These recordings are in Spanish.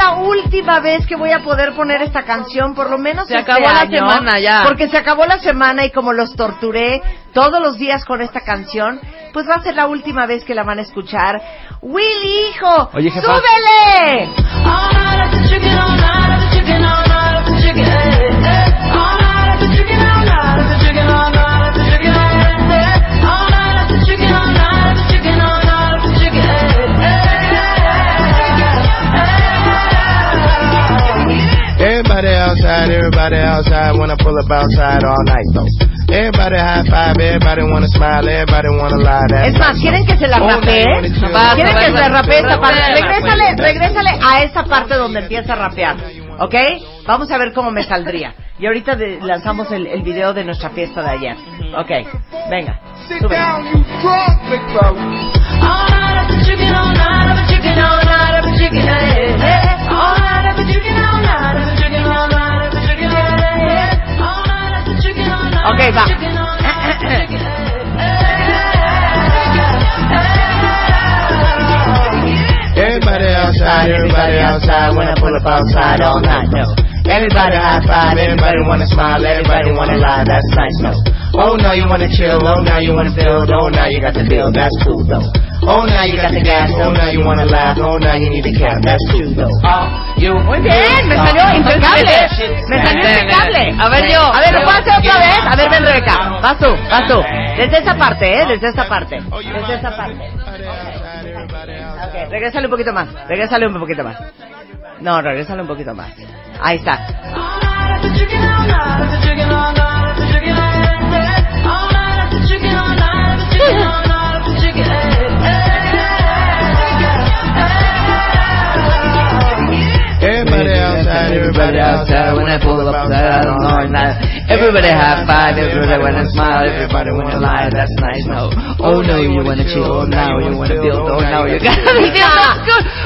la última vez que voy a poder poner esta canción, por lo menos Se este acabó la semana ya. Porque se acabó la semana y como los torturé todos los días con esta canción, pues va a ser la última vez que la van a escuchar. Willy, hijo, Oye. ¡súbele! Everybody outside, wanna pull up outside all night though. Everybody high five, everybody wanna smile, everybody wanna lie. Es más, ¿quieren que se la rapee? ¿Quieren que se rapee esta parte? Regrésale, a esa parte donde empieza a rapear, ¿ok? Vamos a ver cómo me saldría. Y ahorita de- lanzamos el, el video de nuestra fiesta de ayer. Ok, venga. Sit outside, wanna pull up outside all night though. Everybody high five, everybody wanna smile, everybody wanna lie, that's nice though. Oh, now you wanna chill, oh, now you wanna build, oh, now you got the bill, that's cool though. Oh, now you got the gas, oh, now you wanna laugh, oh, now you need the cap, that's true though. Oh, you. Muy bien, me salió impecable. Me salió impecable. A ver, yo. A ver, ¿lo puedo hacer otra vez? A ver, ven, Rebeca. Vas tú, vas tú. Desde esa parte, ¿eh? Desde esa parte. Desde esa parte. Ok, regrésale un poquito más. Regrésale un poquito más. No, regrésale un poquito más. Ahí está. Everybody outside, everybody outside, when I pull up outside all night. Everybody high five, everybody wanna smile, everybody wanna lie, that's nice, no. Oh no, you wanna chill, oh now you wanna build, oh now you gotta be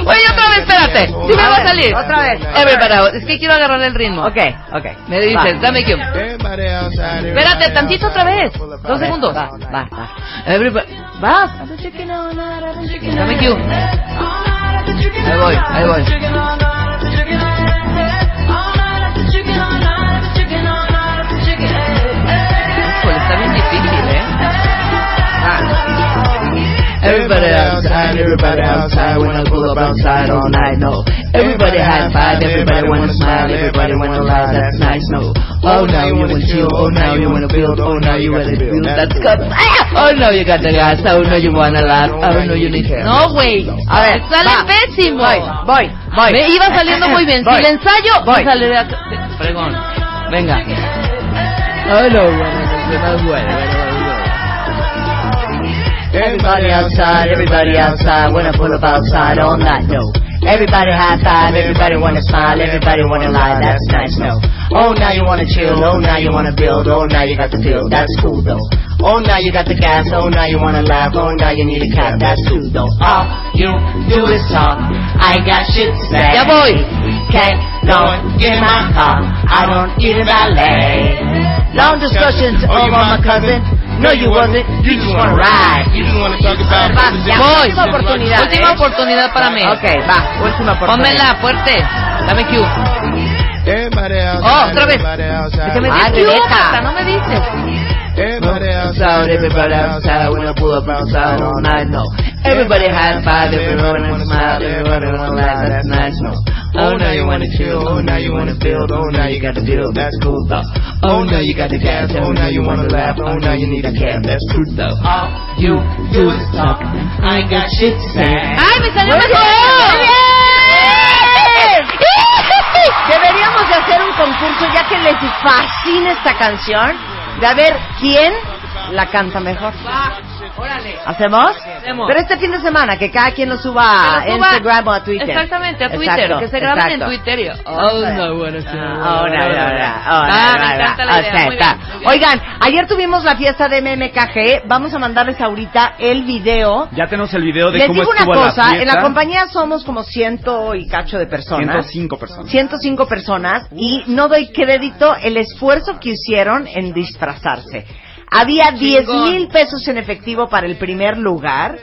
Oye, otra vez, espérate, si me va a salir. Otra vez. Everybody, es que quiero agarrar el ritmo. Ok, ok. Me dices, dame que Espérate, tantito otra vez. Dos segundos. Va, va, va. Everybody, vas. Dame que Ahí voy, ahí voy. Everybody outside, everybody outside, when I pull up outside all night, no. Everybody high five, everybody wanna smile, everybody wanna lie, that's nice, no. Oh, now you wanna chill, oh, now you wanna build, oh, now you wanna build, that's good. Ah! Oh no, you got the gas. Oh no, you wanna laugh. Oh no, you need. No, güey. A ver, sale pésimo. Voy, voy, voy. Me iba saliendo muy bien. Si el ensayo, Voy. me saldría. Fregón. Venga. Oh no, bueno, no es bueno. Everybody outside, everybody outside, when I pull up outside all night, no. Everybody high five, everybody wanna smile, everybody wanna lie, that's nice, no. Oh, now you wanna chill, oh, now you wanna build, oh, now you got the feel, that's cool though. Oh, now you got the gas, oh, now you wanna laugh, oh, now you need a cap, that's true though. All you do is talk, I got shit to say. Ya voy. Can't go and get in my car, I don't eat a ballet. Long discussions oh, over my cousin, no you wasn't, you just wanna ride, you just wanna talk about Va, ya, Voy. última oportunidad. Última ¿eh? oportunidad para mí. Ok, va, última oportunidad. Pónmela fuerte. Dame outside, Oh, otra vez. everybody outside. Que me Ah, Rebeca. No me dices. Everybody outside, everybody outside, when I pull up outside all night, no. Everybody high five, everybody wanna smile, everybody wanna laugh, that's nice, no. Oh, now you wanna chill, oh, now you wanna build, oh, now you got the deal, that's cool, though. Oh, now you got the gas, oh, now you wanna laugh, oh, now you need a cab, that's true, though. All you do is talk, I ain't got shit to say. ¡Ay, me salió mejor! Deberíamos de hacer un concurso ya que les fascina esta canción, de a ver quién la canta mejor. órale. ¿Hacemos? Hacemos. Pero este fin de semana, que cada quien lo suba a Instagram o a Twitter. Exactamente, a Twitter. Exacto, que se graben exacto. en Twitter. y- no, bueno, sí. Ahora, ahora, ahora, ahora, Ah, me ahora, encanta la ahora. idea. O sea, Muy está. bien, muy bien. Oigan, ayer tuvimos la fiesta de MMKG. Vamos a mandarles ahorita el video. Ya tenemos el video de Les cómo digo una estuvo la cosa, en la compañía somos como ciento y cacho de personas. 105 personas. 105 personas y no doy crédito el esfuerzo que hicieron en disfrazarse. Había 10 mil pesos en efectivo para el primer lugar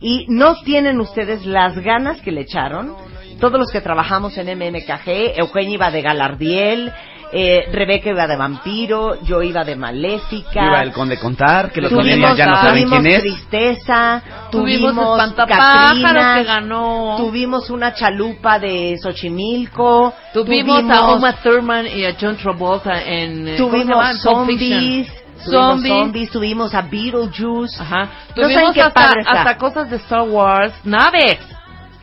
y no tienen ustedes las ganas que le echaron. Todos los que trabajamos en MMKG, Eugenia iba de Galardiel, eh, Rebeca iba de Vampiro, yo iba de Maléfica. Iba el conde contar, que los Tuvimos, ya no saben tuvimos quién es. Tristeza, Tuvimos tuvimos Catrinas, que ganó. Tuvimos una chalupa de Xochimilco. Tuvimos, a Uma Thurman y a John Travolta en... Tuvimos zombies. Tuvimos Zombies. zombies. Tuvimos a Beetlejuice. Ajá. No saben Tuvimos qué hasta, padre está. hasta cosas de Star Wars. Naves.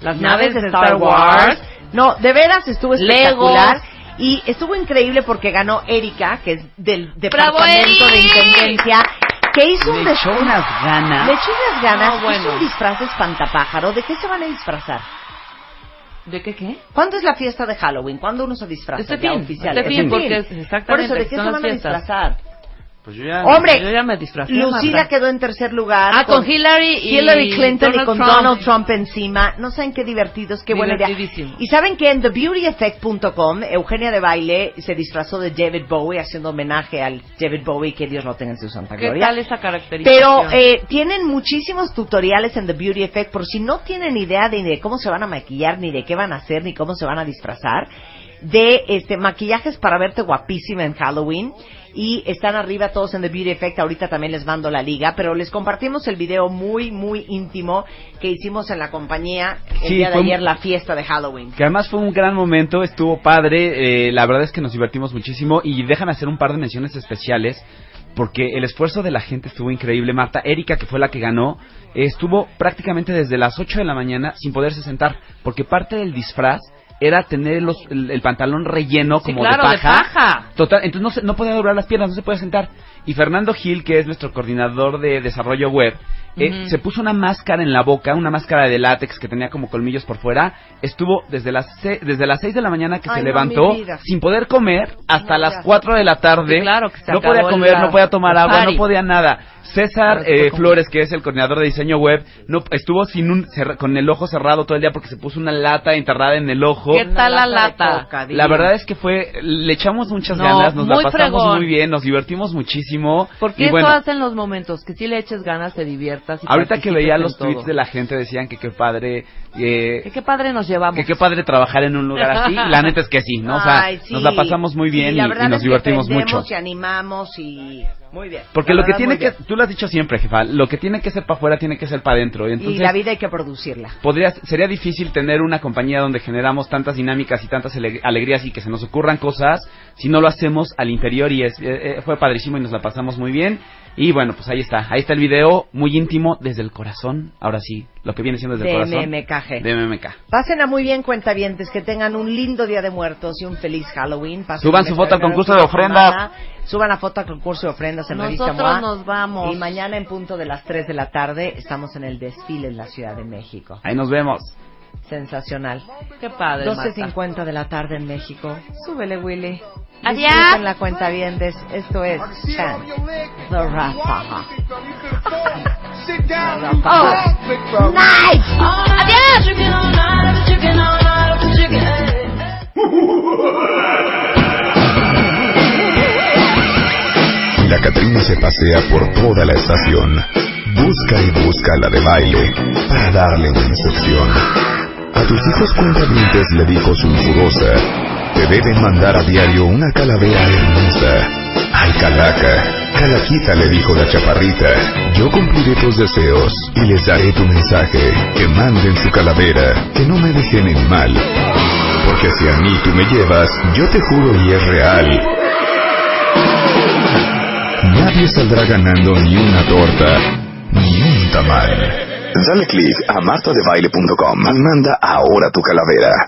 Las naves de Star Wars. No, de veras estuvo Legos. espectacular. Y estuvo increíble porque ganó Erika, que es del ¡Bravo, Departamento de! Intendencia, que hizo un Le echó unas ganas. Le echó unas ganas, No, bueno. hizo un disfraz espantapájaro. ¿De qué se van a disfrazar? ¿De qué qué? ¿Cuándo es la fiesta de Halloween? ¿Cuándo uno se disfraza? Este ya fin, oficial. este fin, porque es- Por exactamente, eso, ¿de qué se van a disfrazar? Pues yo ya... Hombre, Yo ya me Lucila quedó en tercer lugar. Ah, con Hillary y Hillary Clinton y Donald con Trump. Donald Trump encima. No saben qué divertidos, qué buena idea. Y saben que en TheBeautyEffect.com, Eugenia de Baile se disfrazó de David Bowie haciendo homenaje al David Bowie, que Dios lo tenga en su santa ¿Qué gloria. tal esa característica? Pero eh, tienen muchísimos tutoriales en The Beauty Effect por si no tienen idea de, ni de cómo se van a maquillar, ni de qué van a hacer, ni cómo se van a disfrazar, de este maquillajes para verte guapísima en Halloween. Y están arriba todos en The Beauty Effect. Ahorita también les mando la liga, pero les compartimos el video muy, muy íntimo que hicimos en la compañía el Sí, día de ayer, un- la fiesta de Halloween. Que además fue un gran momento, estuvo padre, eh, la verdad es que nos divertimos muchísimo y déjame hacer un par de menciones especiales porque el esfuerzo de la gente estuvo increíble. Marta, Erika, que fue la que ganó, estuvo prácticamente desde las 8 de la mañana sin poderse sentar porque parte del disfraz era tener los- el, el pantalón relleno Sí, como claro, de de paja. paja. Total, entonces no, se- no podía doblar las piernas, no se podía sentar. Y Fernando Gil, que es nuestro coordinador de desarrollo web, eh, se puso una máscara en la boca, una máscara de látex que tenía como colmillos por fuera. Estuvo desde las se- desde las 6 de la mañana que Ay, se no, levantó sin poder comer hasta No, las ya. 4 de la tarde. Sí, claro, que se no podía comer, la- no podía tomar agua, party. no podía nada. César se eh, como- Flores, que es el coordinador de diseño web, no estuvo sin un con el ojo cerrado todo el día porque se puso una lata enterrada en el ojo. ¿Qué tal la lata La verdad es que fue, le echamos muchas No, ganas, nos la pasamos fregón. muy bien, nos divertimos muchísimo. Porque y eso bueno, hacen los momentos, que si le eches ganas, te Y ahorita que veía los todo. tweets de la gente decían que qué padre, eh, Que qué padre nos llevamos. que qué padre trabajar en un lugar así. La neta es que sí, ¿no? O sea, Ay, sí. nos la pasamos muy bien Sí, y, la y nos es divertimos mucho. y animamos y muy bien. Porque lo que tiene que, tú lo has dicho siempre, jefa, lo que tiene que ser para afuera tiene que ser para adentro. Y entonces, y la vida hay que producirla. podría, sería difícil tener una compañía donde generamos tantas dinámicas y tantas ale- alegrías y que se nos ocurran cosas si no lo hacemos al interior y es, eh, eh, fue padrísimo y nos la pasamos muy bien. Y bueno, pues ahí está, ahí está el video muy íntimo desde el corazón, ahora sí, lo que viene siendo desde De el corazón. MMKG. De MMK. Pasen a muy bien cuentavientes, que tengan un lindo Día de Muertos y un feliz Halloween. Pasen Suban su foto al concurso de ofrendas. Suban la foto al concurso de ofrendas en Revista Nosotros MOA. nos vamos. Y mañana en punto de las 3 de la tarde estamos en el desfile en la Ciudad de México. Ahí nos vemos. Sensacional. Qué padre, Marta. 12.50 de la tarde en México. Súbele, Willy. Adiós. Disfruten la cuenta bien. Esto es Chan the Rafaja. Oh, Nice. Adiós. La Catrina se pasea por toda la estación. Busca y busca la de baile para darle una instrucción. A tus hijos cuentavientes le dijo sulfurosa, te deben mandar a diario una calavera hermosa. Ay, calaca, calaquita le dijo la chaparrita, yo cumpliré tus deseos y les daré tu mensaje, que manden su calavera, que no me dejen en mal. Porque si a mí tú me llevas, yo te juro y es real, Nadie saldrá ganando ni una torta, ni un tamal. Dale click a martadebaile.com manda ahora tu calavera.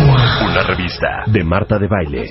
Revista de Marta de Baile.